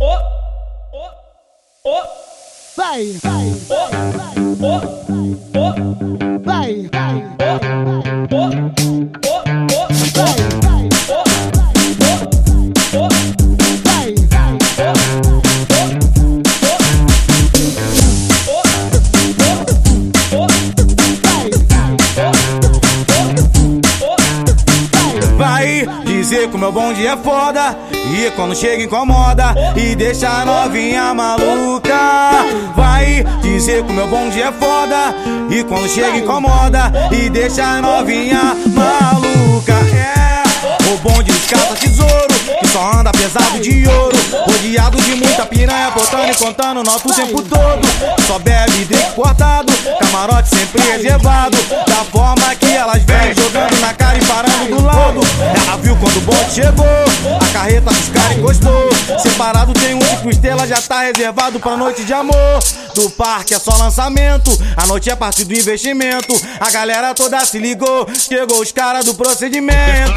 oh, oh, oh. Vai, vai, vai, vai, vai, vai, vai, vai, Dizer que o meu bonde é foda E quando chega incomoda E deixa a novinha maluca. Vai dizer que o meu bonde é foda E quando chega incomoda E deixa a novinha maluca. É o bonde descalça tesouro Que só anda pesado de ouro. Rodeado de muita piranha Botando e contando nota o tempo todo. Só bebe drink cortado Camarote sempre reservado Da forma Separado tem um tipo estrela Já tá reservado pra noite de amor. Do parque é só lançamento A noite é parte do investimento. A galera toda se ligou Chegou os caras do procedimento.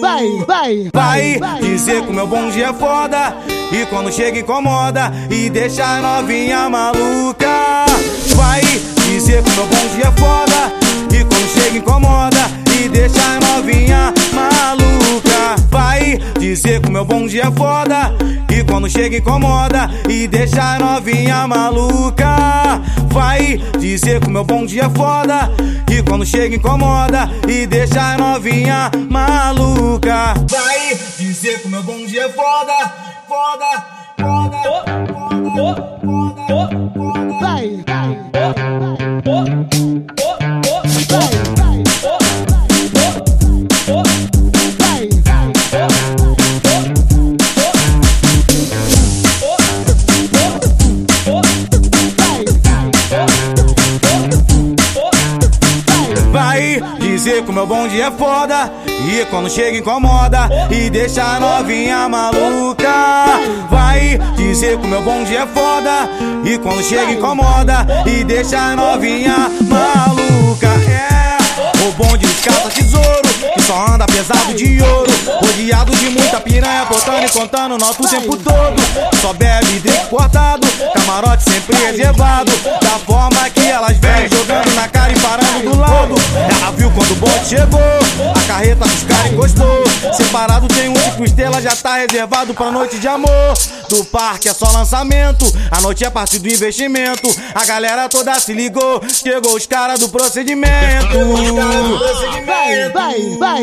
Vai, vai, vai, Vai. dizer que o meu bonde é foda E quando chega incomoda E deixa a novinha maluca. Vai dizer que o meu bonde é foda E quando chega incomoda meu bonde é foda E quando chega incomoda E deixa a novinha maluca. Vai dizer que o meu bonde é foda E quando chega incomoda E deixa a novinha maluca. Vai dizer que o meu bonde é foda Foda, foda, foda, foda, foda. vai, vai, vai, dizer que o meu bonde é foda. E quando chega incomoda. E deixa a novinha maluca. Vai dizer que meu bonde é foda. E quando chega incomoda. E deixa a novinha maluca. É o bonde descalça tesouro só anda pesado de ouro. Rodeado de muita piranha Botando e contando nota o tempo todo. Só bebe drink Camarote sempre reservado. Da forma que elas vêm Jogando na cara e parando do lado. Ela viu quando o bonde chegou A carreta dos caras encostou. Separado tem um tipo estrela Já tá reservado pra noite de amor. Do parque é só lançamento A noite é parte do investimento. A galera toda se ligou Chegou os caras do procedimento. Vai, vai, vai,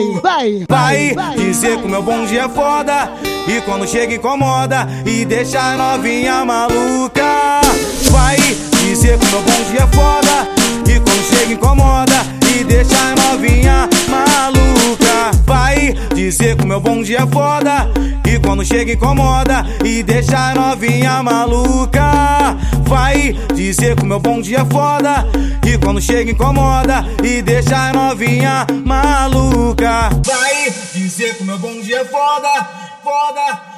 Vai dizer que o meu bonde é foda E quando chega incomoda E deixa a novinha maluca. Vai dizer que o meu bonde é foda E quando chega incomoda E deixa a novinha maluca. Vai dizer que o meu bonde é foda E quando chega incomoda E deixa a novinha maluca Vai dizer que o meu bonde é foda E quando chega incomoda E deixa a novinha maluca. Vai dizer que o meu bonde é foda Foda